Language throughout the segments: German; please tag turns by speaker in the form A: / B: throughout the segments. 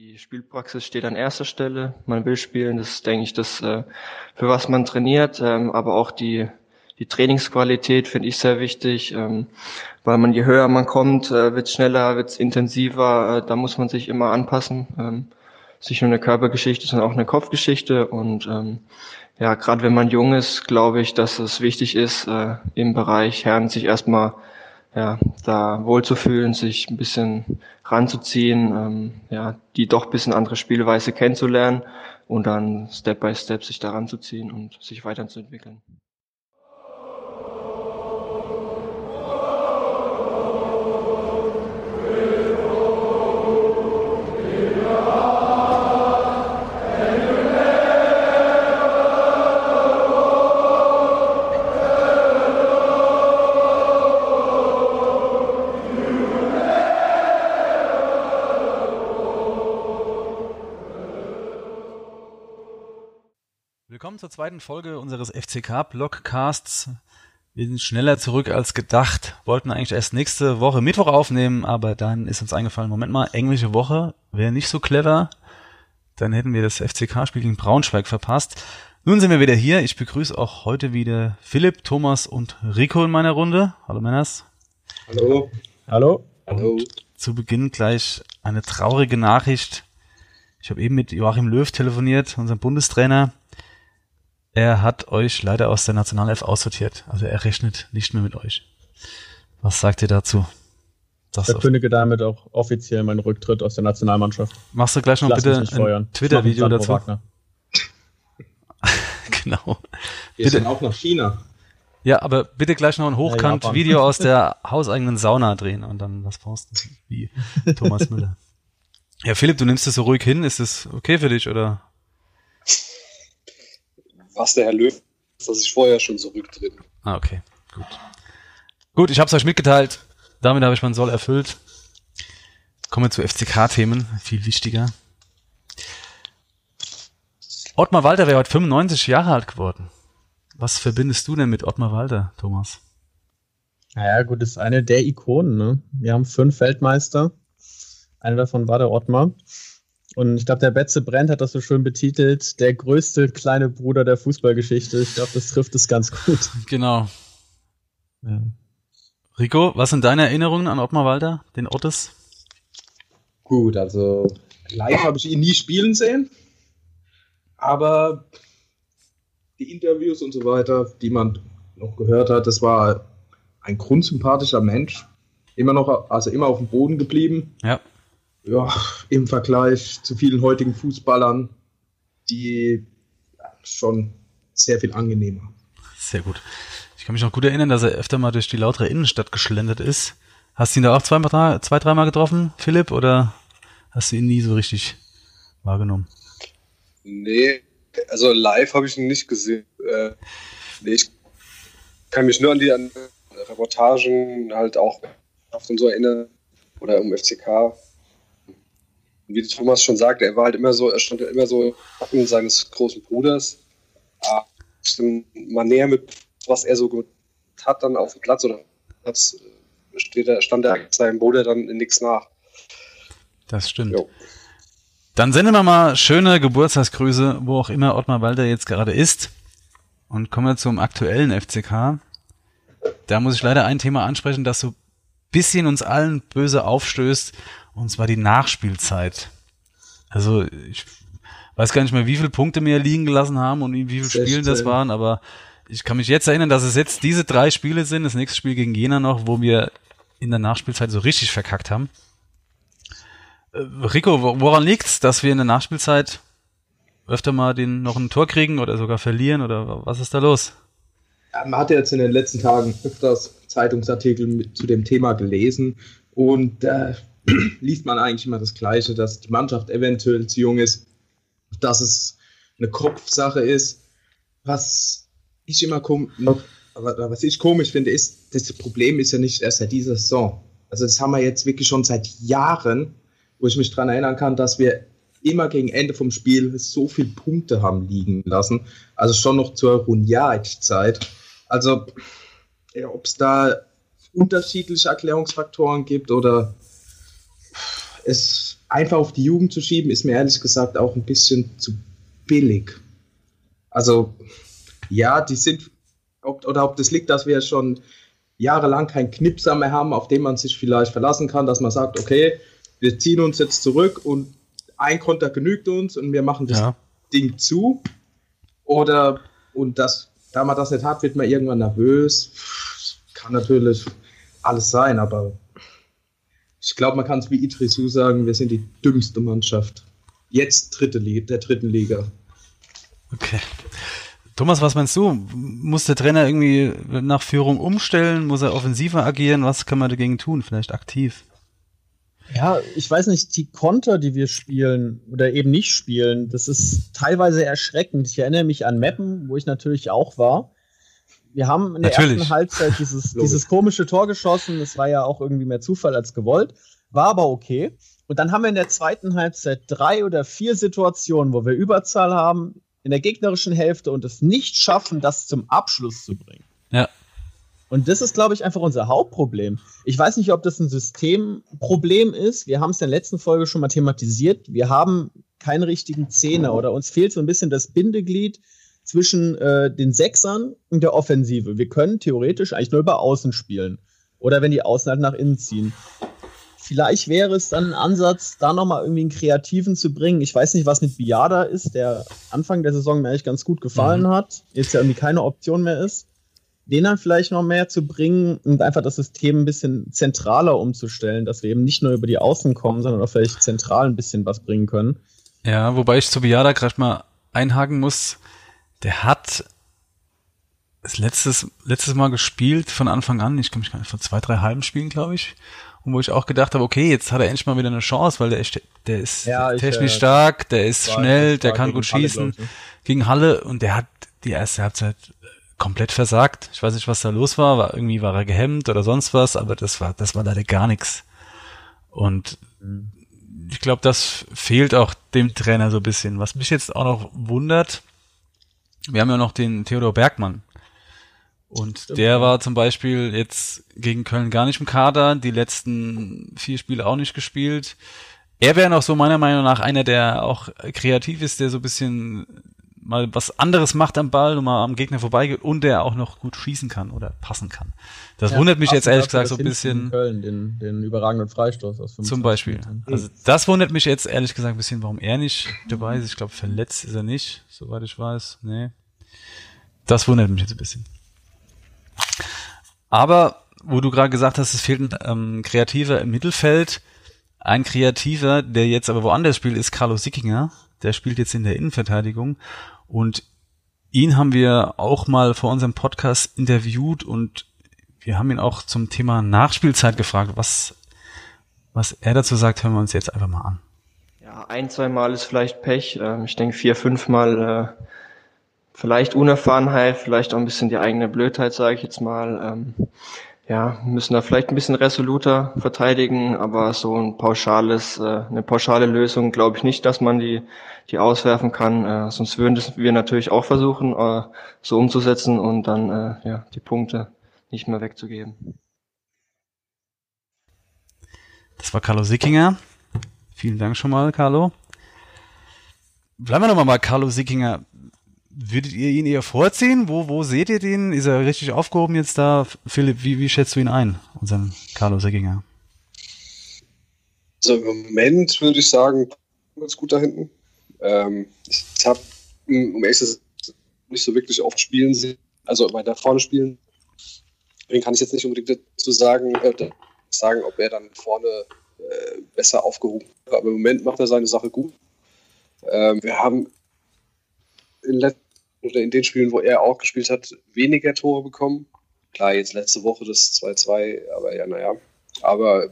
A: Die Spielpraxis steht an erster Stelle. Man will spielen, das ist, denke ich, das, äh, für was man trainiert, ähm, aber auch die, die Trainingsqualität finde ich sehr wichtig, ähm, weil man je höher man kommt, äh, wird schneller, wird intensiver, äh, da muss man sich immer anpassen. Ähm, nicht nur eine Körpergeschichte, sondern auch eine Kopfgeschichte und ja, gerade wenn man jung ist, glaube ich, dass es wichtig ist, im Bereich Herren sich erstmal ja, da wohlzufühlen, sich ein bisschen ranzuziehen, ähm, ja, die doch ein bisschen andere Spielweise kennenzulernen und dann Step by Step sich da ranzuziehen und sich weiterzuentwickeln.
B: Zweiten Folge unseres FCK-Blogcasts. Wir sind schneller zurück als gedacht, wollten eigentlich erst nächste Woche Mittwoch aufnehmen, aber dann ist uns eingefallen, Moment mal, englische Woche wäre nicht so clever. Dann hätten wir das FCK-Spiel gegen Braunschweig verpasst. Nun sind wir wieder hier. Ich begrüße auch heute wieder Philipp, Thomas und Rico in meiner Runde. Hallo Männers.
C: Hallo.
B: Hallo. Hallo. zu Beginn gleich eine traurige Nachricht. Ich habe eben mit Joachim Löw telefoniert, unserem Bundestrainer. Er hat euch leider aus der Nationalelf aussortiert. Also er rechnet nicht mehr mit euch. Was sagt ihr dazu?
C: Das Verkündige damit auch offiziell meinen Rücktritt aus der Nationalmannschaft.
B: Machst du gleich noch bitte ein Twitter-Video dazu? genau.
C: Wir bitte. sind auch nach China.
B: Ja, aber bitte gleich noch ein Hochkant-Video aus der hauseigenen Sauna drehen und dann was posten, wie Thomas Müller. Ja, Philipp, du nimmst es so ruhig hin. Ist es okay für dich oder?
D: Was der Herr Löw, dass ich vorher schon zurücktrete.
B: Ah, okay. Gut. Gut, ich habe es euch mitgeteilt. Damit habe ich meinen Soll erfüllt. Kommen wir zu FCK-Themen, viel wichtiger. Ottmar Walter wäre heute 95 Jahre alt geworden. Was verbindest du denn mit Ottmar Walter, Thomas?
C: Naja, gut, das ist eine der Ikonen. Ne? Wir haben fünf Weltmeister. Einer davon war der Ottmar. Und ich glaube, der Betze Brent hat das so schön betitelt, der größte kleine Bruder der Fußballgeschichte. Ich glaube, das trifft es ganz gut.
B: Genau. Ja. Rico, was sind deine Erinnerungen an Ottmar Walter, den Ottes?
D: Gut, also live habe ich ihn nie spielen sehen, aber die Interviews und so weiter, die man noch gehört hat, das war ein grundsympathischer Mensch. Immer noch, also immer auf dem Boden geblieben.
B: Ja
D: ja, im Vergleich zu vielen heutigen Fußballern, die schon sehr viel angenehmer.
B: Sehr gut. Ich kann mich noch gut erinnern, dass er öfter mal durch die lautere Innenstadt geschlendert ist. Hast du ihn da auch zwei, zwei dreimal getroffen, Philipp, oder hast du ihn nie so richtig wahrgenommen?
D: Nee, also live habe ich ihn nicht gesehen. Äh, nee, ich kann mich nur an die an Reportagen halt auch auf und so erinnern oder um FCK wie Thomas schon sagte, er war halt immer so, er stand ja immer so im seines großen Bruders. Ah, mal näher mit, was er so hat dann auf dem Platz oder hat, steht er, stand er seinem Bruder dann in nichts nach.
B: Das stimmt. Jo. Dann senden wir mal schöne Geburtstagsgrüße, wo auch immer Ottmar Walter jetzt gerade ist. Und kommen wir zum aktuellen FCK. Da muss ich leider ein Thema ansprechen, das so bisschen uns allen böse aufstößt. Und zwar die Nachspielzeit. Also ich weiß gar nicht mehr, wie viele Punkte wir liegen gelassen haben und wie viele Spiele das waren, aber ich kann mich jetzt erinnern, dass es jetzt diese drei Spiele sind. Das nächste Spiel gegen Jena noch, wo wir in der Nachspielzeit so richtig verkackt haben. Äh, Rico, woran liegt's, dass wir in der Nachspielzeit öfter mal den noch ein Tor kriegen oder sogar verlieren oder was ist da los?
D: Ja, man hat ja jetzt in den letzten Tagen öfters Zeitungsartikel mit, zu dem Thema gelesen und äh, liest man eigentlich immer das Gleiche, dass die Mannschaft eventuell zu jung ist, dass es eine Kopfsache ist. Was ich immer kom was ich komisch finde, ist, das Problem ist ja nicht erst seit dieser Saison. Also das haben wir jetzt wirklich schon seit Jahren, wo ich mich daran erinnern kann, dass wir immer gegen Ende vom Spiel so viele Punkte haben liegen lassen. Also schon noch zur Runjaic-Zeit. Also ja, ob es da unterschiedliche Erklärungsfaktoren gibt oder es einfach auf die Jugend zu schieben, ist mir ehrlich gesagt auch ein bisschen zu billig. Also, ja, die sind, ob, oder ob das liegt, dass wir schon jahrelang keinen Knipser mehr haben, auf den man sich vielleicht verlassen kann, dass man sagt, okay, wir ziehen uns jetzt zurück und ein Konter genügt uns und wir machen das ja. Ding zu. Oder, und das, da man das nicht hat, wird man irgendwann nervös. Kann natürlich alles sein, aber ich glaube, man kann es wie Idrisu sagen, wir sind die dümmste Mannschaft. Jetzt dritte Liga, der dritten Liga.
B: Okay. Thomas, was meinst du? Muss der Trainer irgendwie nach Führung umstellen? Muss er offensiver agieren? Was kann man dagegen tun? Vielleicht aktiv?
C: Ja, ich weiß nicht, die Konter, die wir spielen oder eben nicht spielen, das ist teilweise erschreckend. Ich erinnere mich an Meppen, wo ich natürlich auch war. Wir haben in der natürlich. ersten Halbzeit dieses, dieses komische Tor geschossen. Das war ja auch irgendwie mehr Zufall als gewollt. War aber okay. Und dann haben wir in der zweiten Halbzeit drei oder vier Situationen, wo wir Überzahl haben in der gegnerischen Hälfte und es nicht schaffen, das zum Abschluss zu bringen.
B: Ja.
C: Und das ist, glaube ich, einfach unser Hauptproblem. Ich weiß nicht, ob das ein Systemproblem ist. Wir haben es in der letzten Folge schon mal thematisiert. Wir haben keinen richtigen Zehner oder uns fehlt so ein bisschen das Bindeglied zwischen äh, den Sechsern und der Offensive. Wir können theoretisch eigentlich nur über Außen spielen. Oder wenn die Außen halt nach innen ziehen. Vielleicht wäre es dann ein Ansatz, da nochmal irgendwie einen Kreativen zu bringen. Ich weiß nicht, was mit Biada ist, der Anfang der Saison mir eigentlich ganz gut gefallen mhm. hat. Jetzt ja irgendwie keine Option mehr ist den dann vielleicht noch mehr zu bringen und einfach das System ein bisschen zentraler umzustellen, dass wir eben nicht nur über die Außen kommen, sondern auch vielleicht zentral ein bisschen was bringen können.
B: Ja, wobei ich zu Biada gerade mal einhaken muss. Der hat das letztes, letztes Mal gespielt von Anfang an, ich kann mich gar nicht, vor zwei, drei halben Spielen, glaube ich. Und wo ich auch gedacht habe, okay, jetzt hat er endlich mal wieder eine Chance, weil der ist, der ist ja, technisch ich, äh, stark, der ist schnell, der kann gut schießen. Halle, gegen Halle und der hat die erste Halbzeit komplett versagt. Ich weiß nicht, was da los war, war irgendwie war er gehemmt oder sonst was, aber das war das war leider gar nichts. Und ich glaube, das fehlt auch dem Trainer so ein bisschen. Was mich jetzt auch noch wundert, wir haben ja noch den Theodor Bergmann. Und Stimmt. der war zum Beispiel jetzt gegen Köln gar nicht im Kader, die letzten vier Spiele auch nicht gespielt. Er wäre noch so meiner Meinung nach einer, der auch kreativ ist, der so ein bisschen mal was anderes macht am Ball und mal am Gegner vorbeigeht und der auch noch gut schießen kann oder passen kann. Das ja, wundert mich jetzt ehrlich gesagt so ein bisschen.
C: Köln, den, den überragenden Freistoß aus
B: 25 Zum Beispiel. Also das wundert mich jetzt ehrlich gesagt ein bisschen, warum er nicht dabei ist. Ich glaube, verletzt ist er nicht, soweit ich weiß. Nee. Das wundert mich jetzt ein bisschen. Aber, wo du gerade gesagt hast, es fehlt ein ähm, Kreativer im Mittelfeld. Ein Kreativer, der jetzt aber woanders spielt, ist Carlos Sickinger. Der spielt jetzt in der Innenverteidigung. Und ihn haben wir auch mal vor unserem Podcast interviewt und wir haben ihn auch zum Thema Nachspielzeit gefragt. Was, was er dazu sagt, hören wir uns jetzt einfach mal an.
A: Ja, ein, zwei Mal ist vielleicht Pech. Ähm, ich denke vier, fünf Mal äh, vielleicht Unerfahrenheit, vielleicht auch ein bisschen die eigene Blödheit, sage ich jetzt mal. Ja, müssen da vielleicht ein bisschen resoluter verteidigen, aber so ein pauschales, äh, eine pauschale Lösung glaube ich nicht, dass man die, die auswerfen kann. Äh, sonst würden wir natürlich auch versuchen, äh, so umzusetzen und dann äh, ja, die Punkte nicht mehr wegzugeben.
B: Das war Carlo Sickinger. Vielen Dank schon mal, Carlo. Bleiben wir nochmal bei Carlo Sickinger. Würdet ihr ihn eher vorziehen? Wo, wo seht ihr den? Ist er richtig aufgehoben jetzt da? Philipp, wie, wie schätzt du ihn ein, unseren Carlos Egginger?
E: Also im Moment würde ich sagen, ganz gut da hinten. Ähm, ich habe, um ehrlich zu nicht so wirklich oft spielen sehen, also weiter vorne spielen. Deswegen kann ich jetzt nicht unbedingt dazu sagen, äh, sagen ob er dann vorne äh, besser aufgehoben ist. Aber im Moment macht er seine Sache gut. Ähm, wir haben in letzter oder in den Spielen, wo er auch gespielt hat, weniger Tore bekommen. Klar, jetzt letzte Woche das 2-2, aber ja, naja. Aber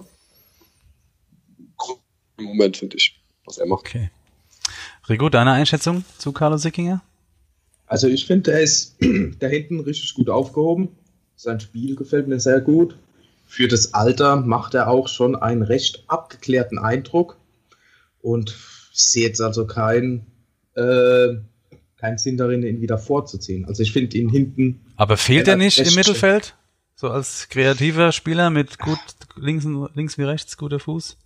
E: im Moment finde ich, was er macht.
B: Okay. Rigo, deine Einschätzung zu Carlos Sickinger?
D: Also ich finde, er ist da hinten richtig gut aufgehoben. Sein Spiel gefällt mir sehr gut. Für das Alter macht er auch schon einen recht abgeklärten Eindruck. Und ich sehe jetzt also keinen äh, keinen Sinn darin, ihn wieder vorzuziehen. Also ich finde ihn hinten.
B: Aber fehlt er nicht im Mittelfeld? So als kreativer Spieler mit gut links, links wie rechts, guter Fuß?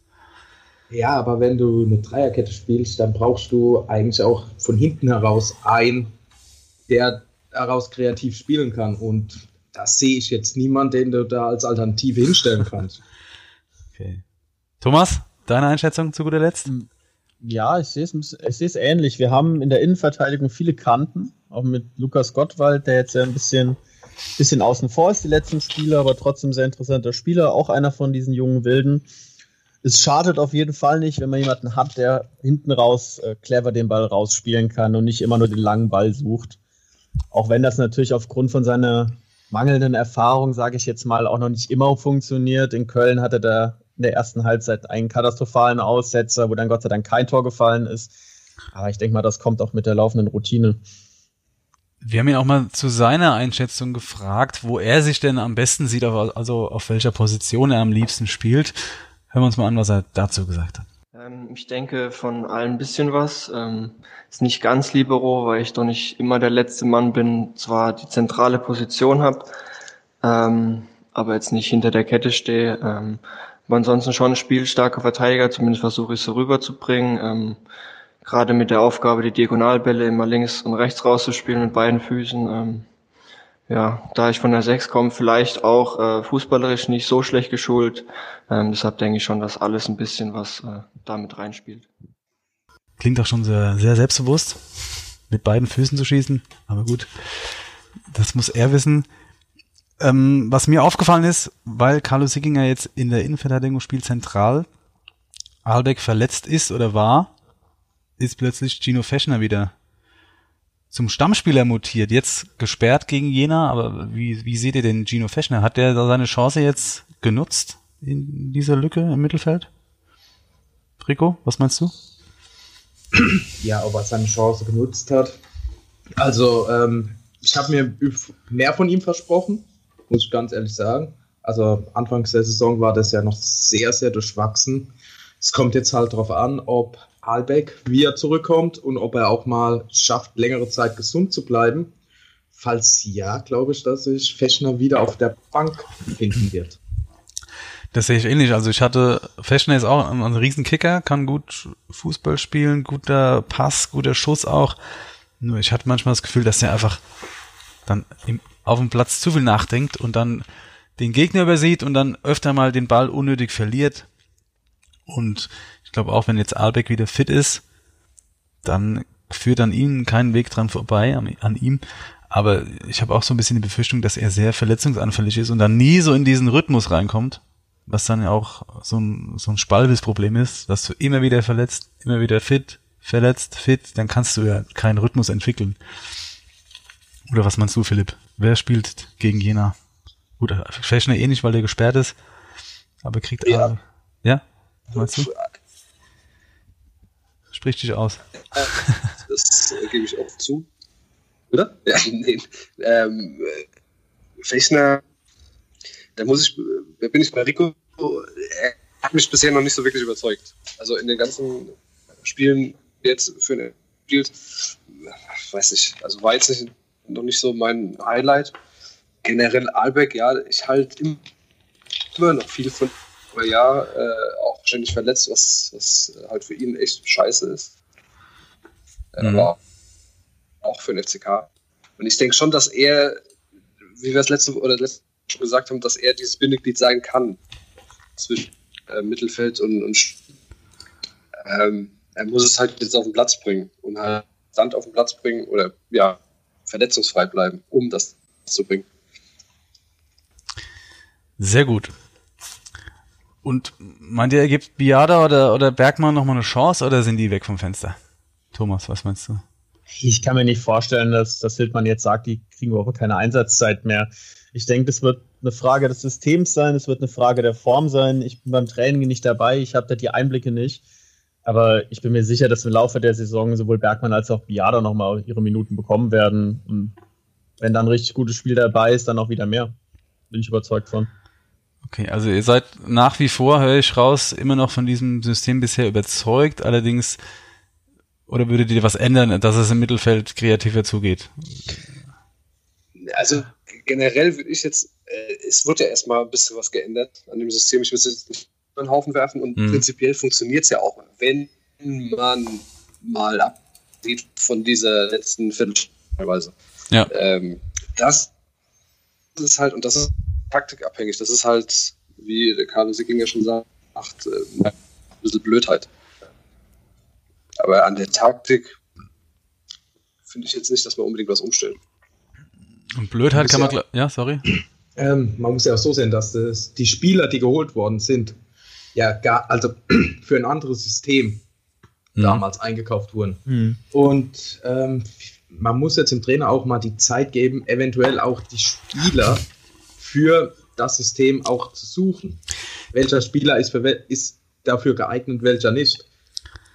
D: Ja, aber wenn du eine Dreierkette spielst, dann brauchst du eigentlich auch von hinten heraus einen, der daraus kreativ spielen kann. Und da sehe ich jetzt niemanden, den du da als Alternative hinstellen kannst.
B: Okay. Thomas, deine Einschätzung zu guter Letzt?
C: Ja, ich sehe es ähnlich. Wir haben in der Innenverteidigung viele Kanten, auch mit Lukas Gottwald, der jetzt ja ein bisschen, bisschen außen vor ist, die letzten Spiele, aber trotzdem sehr interessanter Spieler, auch einer von diesen jungen Wilden. Es schadet auf jeden Fall nicht, wenn man jemanden hat, der hinten raus äh, clever den Ball rausspielen kann und nicht immer nur den langen Ball sucht. Auch wenn das natürlich aufgrund von seiner mangelnden Erfahrung, sage ich jetzt mal, auch noch nicht immer funktioniert. In Köln hatte er in der ersten Halbzeit einen katastrophalen Aussetzer, wo dann Gott sei Dank kein Tor gefallen ist. Aber ich denke mal, das kommt auch mit der laufenden Routine.
B: Wir haben ihn auch mal zu seiner Einschätzung gefragt, wo er sich denn am besten sieht, also auf welcher Position er am liebsten spielt. Hören wir uns mal an, was er dazu gesagt hat.
A: Ähm, ich denke von allen ein bisschen was. Ähm, ist nicht ganz Libero, weil ich doch nicht immer der letzte Mann bin, zwar die zentrale Position habe, ähm, aber jetzt nicht hinter der Kette stehe. Ähm, aber ansonsten schon spielstarker Verteidiger, zumindest versuche ich es so rüberzubringen. Ähm, gerade mit der Aufgabe, die Diagonalbälle immer links und rechts rauszuspielen mit beiden Füßen. Ähm, ja, da ich von der 6 komme, vielleicht auch äh, fußballerisch nicht so schlecht geschult. Ähm, deshalb denke ich schon, dass alles ein bisschen was äh, damit reinspielt.
B: Klingt auch schon sehr, sehr selbstbewusst, mit beiden Füßen zu schießen. Aber gut, das muss er wissen. Ähm, was mir aufgefallen ist, weil Carlo Sickinger jetzt in der Innenverteidigung spielt zentral, Albeck verletzt ist oder war, ist plötzlich Gino Feschner wieder zum Stammspieler mutiert. Jetzt gesperrt gegen Jena, aber wie, wie seht ihr denn Gino Feschner? Hat der seine Chance jetzt genutzt in dieser Lücke im Mittelfeld? Rico, was meinst du?
D: Ja, ob er seine Chance genutzt hat. Also, ähm, ich habe mir mehr von ihm versprochen muss ich ganz ehrlich sagen. Also Anfangs der Saison war das ja noch sehr, sehr durchwachsen. Es kommt jetzt halt darauf an, ob Albeck wieder zurückkommt und ob er auch mal schafft, längere Zeit gesund zu bleiben. Falls ja, glaube ich, dass sich Feschner wieder auf der Bank finden wird.
B: Das sehe ich ähnlich. Also ich hatte, Feschner ist auch ein, ein Riesenkicker, kann gut Fußball spielen, guter Pass, guter Schuss auch. Nur ich hatte manchmal das Gefühl, dass er einfach dann im auf dem Platz zu viel nachdenkt und dann den Gegner übersieht und dann öfter mal den Ball unnötig verliert. Und ich glaube auch, wenn jetzt Albeck wieder fit ist, dann führt an ihm keinen Weg dran vorbei, an, an ihm. Aber ich habe auch so ein bisschen die Befürchtung, dass er sehr verletzungsanfällig ist und dann nie so in diesen Rhythmus reinkommt, was dann ja auch so ein, so ein Spalvis-Problem ist, dass du immer wieder verletzt, immer wieder fit, verletzt, fit, dann kannst du ja keinen Rhythmus entwickeln. Oder was meinst du, Philipp? Wer spielt gegen Jena? Gut, Feschner eh nicht, weil der gesperrt ist. Aber kriegt ja. Alle. Ja? Was meinst du? Sprich dich aus.
E: Das äh, gebe ich auch zu. Oder? Ja, nee. Ähm, Fechner, da muss ich, da bin ich bei Rico, er hat mich bisher noch nicht so wirklich überzeugt. Also in den ganzen Spielen jetzt für eine spielt, weiß ich, also war jetzt nicht noch nicht so mein Highlight. Generell Albeck, ja, ich halte immer noch viel von, aber ja, äh, auch ständig verletzt, was, was halt für ihn echt scheiße ist. Äh, mhm. Aber auch für den FCK. Und ich denke schon, dass er, wie wir es letzte oder letzte schon gesagt haben, dass er dieses Bindeglied sein kann zwischen äh, Mittelfeld und, und ähm, er muss es halt jetzt auf den Platz bringen und halt Sand auf den Platz bringen oder ja, verletzungsfrei bleiben, um das zu bringen.
B: Sehr gut. Und meint ihr, gibt Biada oder, oder Bergmann nochmal eine Chance oder sind die weg vom Fenster? Thomas, was meinst du?
C: Ich kann mir nicht vorstellen, dass, dass Hildmann jetzt sagt, die kriegen überhaupt keine Einsatzzeit mehr. Ich denke, das wird eine Frage des Systems sein, es wird eine Frage der Form sein. Ich bin beim Training nicht dabei, ich habe da die Einblicke nicht. Aber ich bin mir sicher, dass im Laufe der Saison sowohl Bergmann als auch Biada nochmal ihre Minuten bekommen werden. Und wenn dann ein richtig gutes Spiel dabei ist, dann auch wieder mehr. Bin ich überzeugt von.
B: Okay, also ihr seid nach wie vor, höre ich raus, immer noch von diesem System bisher überzeugt. Allerdings, oder würdet ihr was ändern, dass es im Mittelfeld kreativer zugeht?
E: Also generell würde ich jetzt, äh, es wird ja erstmal ein bisschen was geändert an dem System. Ich will es jetzt den Haufen werfen und mhm. prinzipiell funktioniert es ja auch, wenn man mal absieht von dieser letzten Viertelstunde teilweise.
B: Ja.
E: Ähm, das ist halt, und das ist taktikabhängig, das ist halt, wie der Carlo Sicking ja schon sagt, äh, ein bisschen Blödheit. Aber an der Taktik finde ich jetzt nicht, dass wir unbedingt was umstellen.
B: Und Blödheit kann man, ja, ja sorry.
D: Ähm, man muss ja auch so sehen, dass das, die Spieler, die geholt worden sind, ja gar, also für ein anderes System mhm. damals eingekauft wurden. Mhm. Und ähm, man muss jetzt dem Trainer auch mal die Zeit geben, eventuell auch die Spieler für das System auch zu suchen. Welcher Spieler ist, für, ist dafür geeignet, welcher nicht.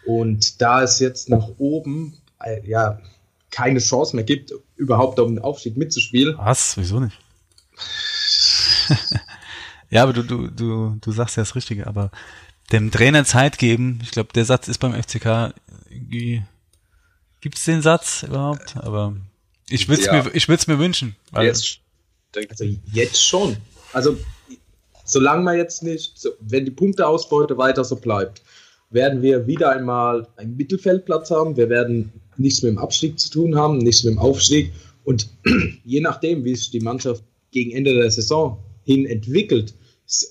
D: Und da es jetzt nach oben äh, ja keine Chance mehr gibt, überhaupt um den Aufstieg mitzuspielen.
B: Was? Wieso nicht? ja, aber du, du, du, du sagst ja das Richtige, aber dem Trainer Zeit geben, ich glaube, der Satz ist beim FCK irgendwie, gibt es den Satz überhaupt? Aber ich würde es ja. mir, ich würde es mir wünschen.
D: jetzt, also jetzt schon. Also, solange man jetzt nicht, so, wenn die Punkteausbeute weiter so bleibt, werden wir wieder einmal einen Mittelfeldplatz haben. Wir werden nichts mit dem Abstieg zu tun haben, nichts mit dem Aufstieg. Und je nachdem, wie sich die Mannschaft gegen Ende der Saison hin entwickelt,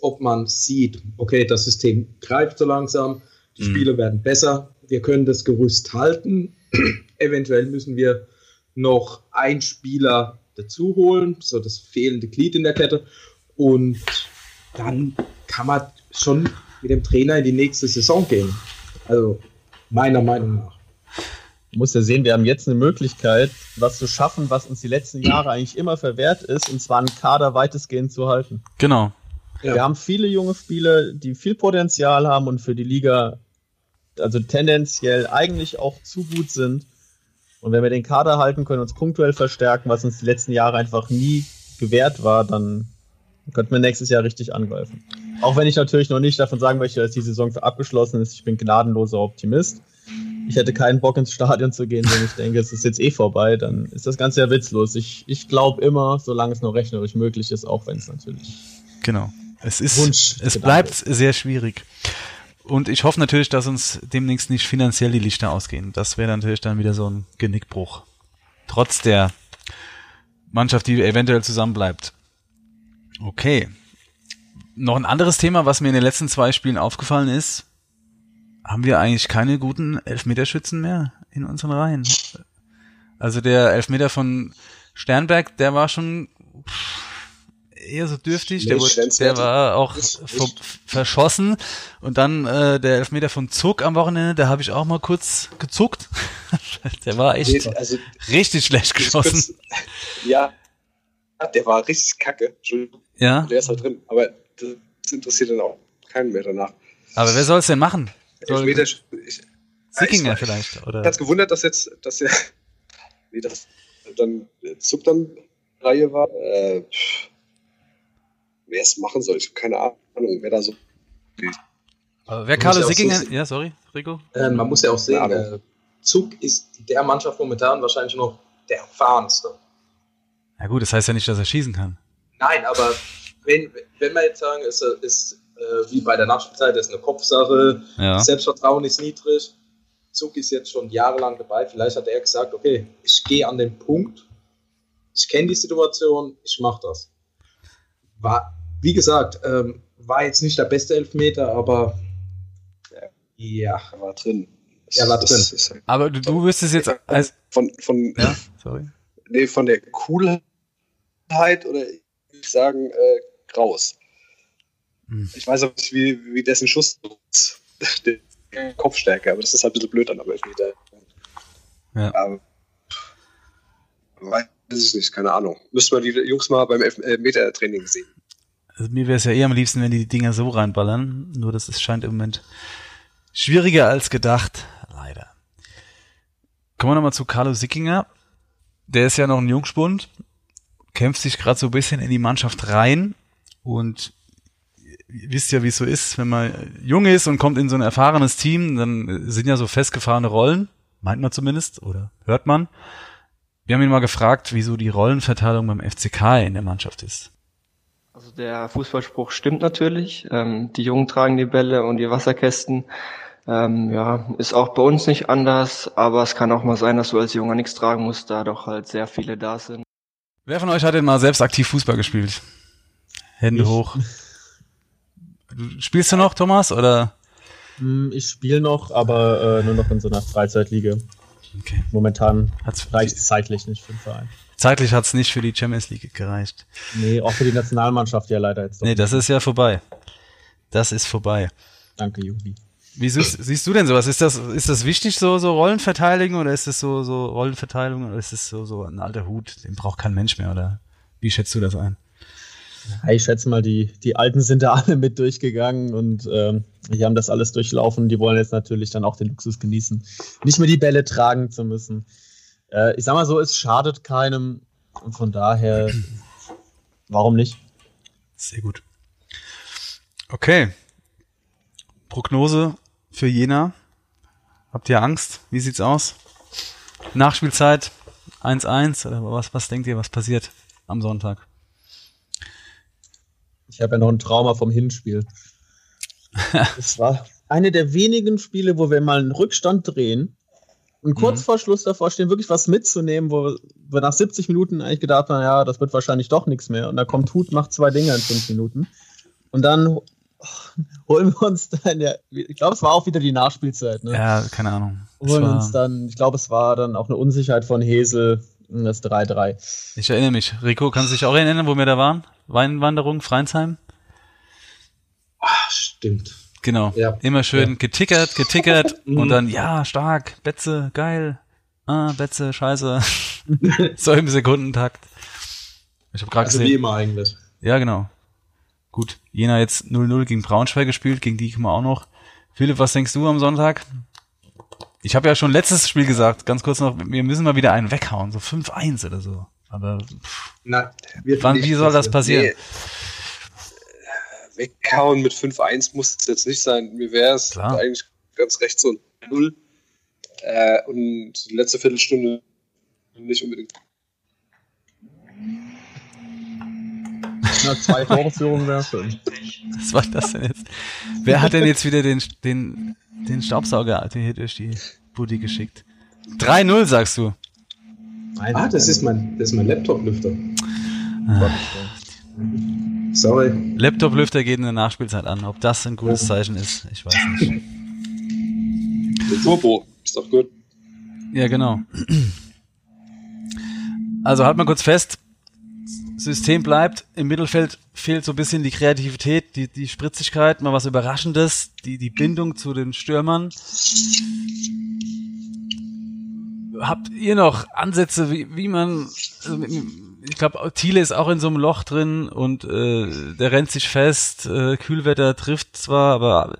D: ob man sieht, okay, das System greift so langsam, die mhm. Spiele werden besser, wir können das Gerüst halten. Eventuell müssen wir noch einen Spieler dazu holen, so das fehlende Glied in der Kette. Und dann kann man schon mit dem Trainer in die nächste Saison gehen. Also meiner Meinung nach.
C: Muss ja sehen, wir haben jetzt eine Möglichkeit, was zu schaffen, was uns die letzten Jahre eigentlich immer verwehrt ist, und zwar einen Kader weitestgehend zu halten.
B: Genau.
C: Ja. Wir haben viele junge Spieler, die viel Potenzial haben und für die Liga also tendenziell eigentlich auch zu gut sind. Und wenn wir den Kader halten können, uns punktuell verstärken, was uns die letzten Jahre einfach nie gewährt war, dann könnten wir nächstes Jahr richtig angreifen. Auch wenn ich natürlich noch nicht davon sagen möchte, dass die Saison für abgeschlossen ist. Ich bin gnadenloser Optimist. Ich hätte keinen Bock ins Stadion zu gehen, wenn ich denke, es ist jetzt eh vorbei. Dann ist das Ganze ja witzlos. Ich, ich glaube immer, solange es noch rechnerisch möglich ist, auch wenn es natürlich.
B: Genau. Es ist, Wunsch es bleibt sehr schwierig. Und ich hoffe natürlich, dass uns demnächst nicht finanziell die Lichter ausgehen. Das wäre natürlich dann wieder so ein Genickbruch. Trotz der Mannschaft, die eventuell zusammenbleibt. Okay. Noch ein anderes Thema, was mir in den letzten zwei Spielen aufgefallen ist. Haben wir eigentlich keine guten Elfmeterschützen mehr in unseren Reihen? Also der Elfmeter von Sternberg, der war schon eher so dürftig. Der, wurde, der war auch verschossen. Und dann äh, der Elfmeter von Zuck am Wochenende, da habe ich auch mal kurz gezuckt. der war echt also, richtig schlecht geschossen. Kurz,
E: ja, der war richtig kacke.
B: Ja.
E: Der ist halt drin. Aber das interessiert dann auch keinen mehr danach.
B: Aber wer soll es denn machen?
E: Elfmeter,
B: ich, Sickinger ich, vielleicht, oder?
E: Ich hat's gewundert, dass jetzt, dass er, nee, dass dann Zuck dann Reihe war. Äh, wer es machen soll. Ich habe keine Ahnung, wer da so.
B: Aber wer Carlo Sickinger. So ja, sorry, Rico.
D: Äh, man muss ja auch sehen, äh, Zug ist der Mannschaft momentan wahrscheinlich noch der erfahrenste.
B: Ja, gut, das heißt ja nicht, dass er schießen kann.
D: Nein, aber wenn, wenn wir jetzt sagen, es ist äh, wie bei der Nachspielzeit, ist eine Kopfsache, ja. Selbstvertrauen ist niedrig. Zug ist jetzt schon jahrelang dabei. Vielleicht hat er gesagt, okay, ich gehe an den Punkt, ich kenne die Situation, ich mache das. War, wie gesagt, ähm, war jetzt nicht der beste Elfmeter, aber ja.
E: Er war drin.
D: Er war drin.
B: Halt aber du, du wirst es jetzt als.
E: Von, von,
B: ja, sorry.
E: Nee, von der Coolheit oder ich sagen, äh, graus. Hm. Ich weiß auch nicht, wie, wie dessen Schuss Kopfstärke, aber das ist halt ein bisschen blöd an der Elfmeter.
B: Ja. Aber,
E: weiß ich nicht, keine Ahnung. Müsste man die Jungs mal beim Elfmeter-Training sehen.
B: Also mir wäre es ja eher am liebsten, wenn die die Dinger so reinballern. Nur das ist, scheint im Moment schwieriger als gedacht. Leider. Kommen wir nochmal zu Carlo Sickinger. Der ist ja noch ein Jungspund, kämpft sich gerade so ein bisschen in die Mannschaft rein und wisst ja, wie es so ist, wenn man jung ist und kommt in so ein erfahrenes Team, dann sind ja so festgefahrene Rollen, meint man zumindest oder hört man. Wir haben ihn mal gefragt, wieso die Rollenverteilung beim FCK in der Mannschaft ist.
A: Also der Fußballspruch stimmt natürlich. Ähm, die Jungen tragen die Bälle und die Wasserkästen. Ähm, ja, ist auch bei uns nicht anders, aber es kann auch mal sein, dass du als Junger nichts tragen musst, da doch halt sehr viele da sind.
B: Wer von euch hat denn mal selbst aktiv Fußball gespielt? Hände
C: Ich.
B: hoch. Spielst du noch, Thomas, oder?
C: Hm, Ich spiele noch, aber äh, nur noch in so einer Freizeitliga.
B: Okay.
C: Momentan reicht es zeitlich nicht für den Verein.
B: zeitlich hat's nicht für die Champions League gereicht.
C: Nee, auch für die Nationalmannschaft ja leider jetzt.
B: Nee, das ist ja vorbei. Das ist vorbei.
C: Danke, Jubi.
B: Wie siehst, siehst du denn sowas? Ist das, ist das wichtig, so, so Rollenverteidigung, oder ist das so, so Rollenverteilung, oder ist das so, so ein alter Hut, den braucht kein Mensch mehr, oder wie schätzt du das ein?
C: Ich schätze mal, die, die Alten sind da alle mit durchgegangen und ähm, die haben das alles durchlaufen. Die wollen jetzt natürlich dann auch den Luxus genießen, nicht mehr die Bälle tragen zu müssen. Äh, ich sag mal so, es schadet keinem und von daher, warum nicht?
B: Sehr gut. Okay. Prognose für Jena. Habt ihr Angst? Wie sieht's aus? Nachspielzeit 1-1 oder was, was denkt ihr, was passiert am Sonntag?
C: Ich habe ja noch ein Trauma vom Hinspiel. Es war eine der wenigen Spiele, wo wir mal einen Rückstand drehen und kurz
B: Mhm.
C: vor Schluss davor stehen, wirklich was mitzunehmen, wo wir nach 70 Minuten eigentlich gedacht haben, ja, das wird wahrscheinlich doch nichts mehr. Und da kommt Hut, macht zwei Dinge in fünf Minuten. Und dann holen wir uns dann, ja, ich glaube, es war auch wieder die Nachspielzeit, ne?
B: Ja, keine Ahnung.
C: Holen uns dann, ich glaube, es war dann auch eine Unsicherheit von Hesel, das 3-3.
B: Ich erinnere mich. Rico, kannst du dich auch erinnern, wo wir da waren? Weinwanderung, Freinsheim?
D: Ah, stimmt.
B: Genau.
D: Ja.
B: Immer schön getickert, getickert
D: Mhm.
B: und dann, ja, stark, Betze, geil. Ah, Betze, scheiße. so im Sekundentakt. Ich habe gerade
D: Also wie
B: gesehen.
D: immer eigentlich.
B: Ja, genau. Gut. Jena jetzt 0-0 gegen Braunschweig gespielt, gegen die kommen wir auch noch. Philipp, was denkst du am Sonntag? Ich habe ja schon letztes Spiel gesagt, ganz kurz noch, wir müssen mal wieder einen weghauen, so 5-1 oder so. Aber pff,
D: Na, wird
B: wann,
D: nicht
B: wie soll das passieren?
E: Nee. Weghauen mit 5-1 muss es jetzt nicht sein. Mir wäre es eigentlich ganz recht so ein 0. Äh, und die letzte Viertelstunde nicht unbedingt.
C: Na, zwei Torführungen wäre schön.
B: Was war das denn jetzt? Wer hat denn jetzt wieder den, den, den Staubsauger hier durch die Buddy geschickt? 3-0 sagst du.
D: Ah, das ist mein, das ist mein Laptop-Lüfter.
B: Ah.
D: Sorry.
B: Laptop-Lüfter geht in der Nachspielzeit an. Ob das ein gutes Zeichen ist, ich weiß nicht.
E: Der Turbo ist doch gut.
B: Ja, genau. Also halt mal kurz fest. System bleibt. Im Mittelfeld fehlt so ein bisschen die Kreativität, die, die Spritzigkeit, mal was Überraschendes, die, die Bindung zu den Stürmern. Habt ihr noch Ansätze, wie, wie man, also ich glaube, Thiele ist auch in so einem Loch drin und äh, der rennt sich fest, äh, Kühlwetter trifft zwar, aber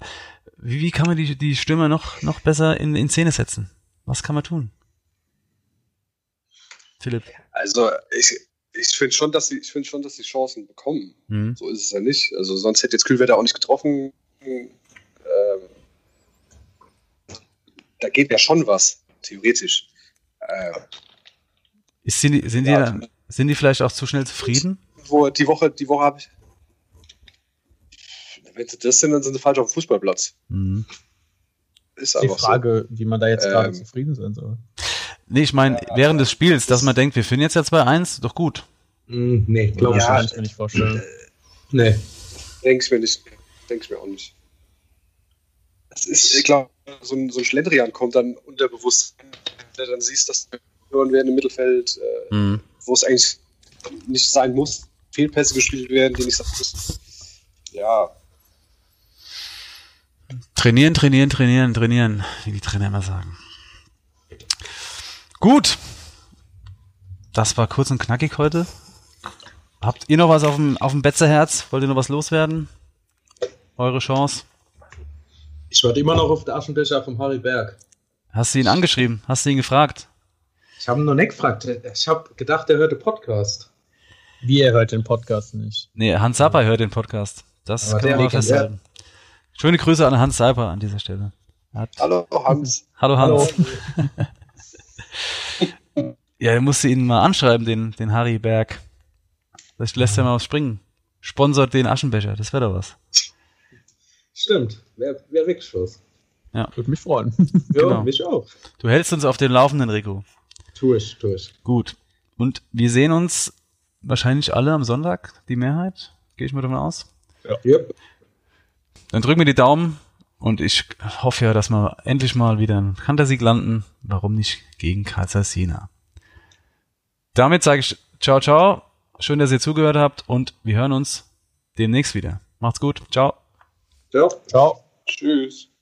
B: wie, wie kann man die, die Stürmer noch, noch besser in, in Szene setzen? Was kann man tun? Philipp.
E: Also ich, ich finde schon, dass sie, ich finde schon, dass sie Chancen bekommen.
B: Mhm.
E: So ist es ja nicht. Also sonst hätte jetzt Kühlwetter auch nicht getroffen. Ähm, da geht ja schon was, theoretisch. Äh,
B: Ist, sind die, sind, die,
E: Ja.
B: dann- sind die vielleicht auch zu schnell zufrieden?
E: wo die Woche, die Woche habe ich. Wenn sie das sind, dann sind sie falsch auf dem Fußballplatz.
B: Mhm.
E: Ist
C: Die Frage, wie man da jetzt gerade
E: Ähm,
C: zufrieden sein soll.
B: Nee, ich meine, während des Spiels, dass man denkt, wir finden jetzt ja 2-1, doch gut.
D: Hm, nee, glaube
E: Ja.
C: kann ich mir nicht vorstellen.
D: ich nicht. Nee.
E: ich mir nicht. Denke ich mir auch nicht. Das ist, ich glaube, so ein, so ein Schlendrian kommt dann unterbewusst, wenn du dann siehst, dass hören werden im Mittelfeld, äh,
B: Mhm.
E: wo es eigentlich nicht sein muss, Fehlpässe gespielt werden, die nicht sein müssen. Ja,
B: Trainieren, trainieren, trainieren, trainieren, wie die Trainer immer sagen. Gut. Das war kurz und knackig heute. Habt ihr noch was auf dem, auf dem Betzerherz? Wollt ihr noch was loswerden? Eure Chance.
D: Ich warte immer noch auf den Aschenbecher vom Harry Berg.
B: Hast du ihn angeschrieben? Hast du ihn gefragt?
D: Ich habe ihn noch nicht gefragt. Ich habe gedacht, er hört den Podcast.
C: Wie ihr hört den Podcast nicht.
B: Nee, Hans Sapper hört den Podcast. Das
D: Aber
B: kann man
D: der
B: mal festhalten. Schöne Grüße an Hans Sapper an dieser Stelle. Er Hat,
E: hallo Hans.
B: hallo Hans.
C: Hallo.
B: Ja, er musste ihn mal anschreiben, den, den Harry Berg. Vielleicht lässt er mal was springen. sponsert den Aschenbecher. Das wäre doch was.
D: Stimmt, wäre wär wirklich was.
B: Ja.
C: Würde mich freuen.
D: Ja,
B: Genau.
D: mich auch.
B: Du hältst uns auf den Laufenden, Rico.
D: Tu ich, tu ich.
B: Gut. Und wir sehen uns wahrscheinlich alle am Sonntag, die Mehrheit. Gehe ich mal davon aus.
D: Yep.
B: Dann drücken wir die Daumen und ich hoffe ja, dass wir endlich mal wieder einen Kantersieg landen. Warum nicht gegen Kaiser Sina? Damit sage ich ciao, ciao. Schön, dass ihr zugehört habt und wir hören uns demnächst wieder. Macht's gut. Ciao.
D: Ciao.
C: Ciao.
E: Tschüss.